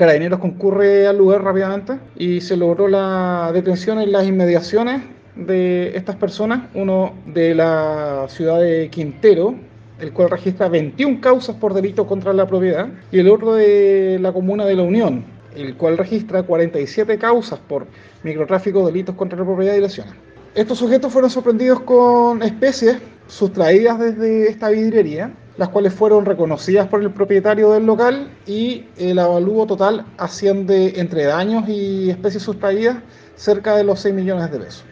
Carabineros concurre al lugar rápidamente y se logró la detención en las inmediaciones de estas personas, uno de la ciudad de Quintero, el cual registra 21 causas por delito contra la propiedad, y el otro de la comuna de La Unión, el cual registra 47 causas por microtráfico, delitos contra la propiedad y lesiones. Estos sujetos fueron sorprendidos con especies sustraídas desde esta vidriería, las cuales fueron reconocidas por el propietario del local y el avalúo total asciende entre daños y especies sustraídas cerca de los 6 millones de pesos.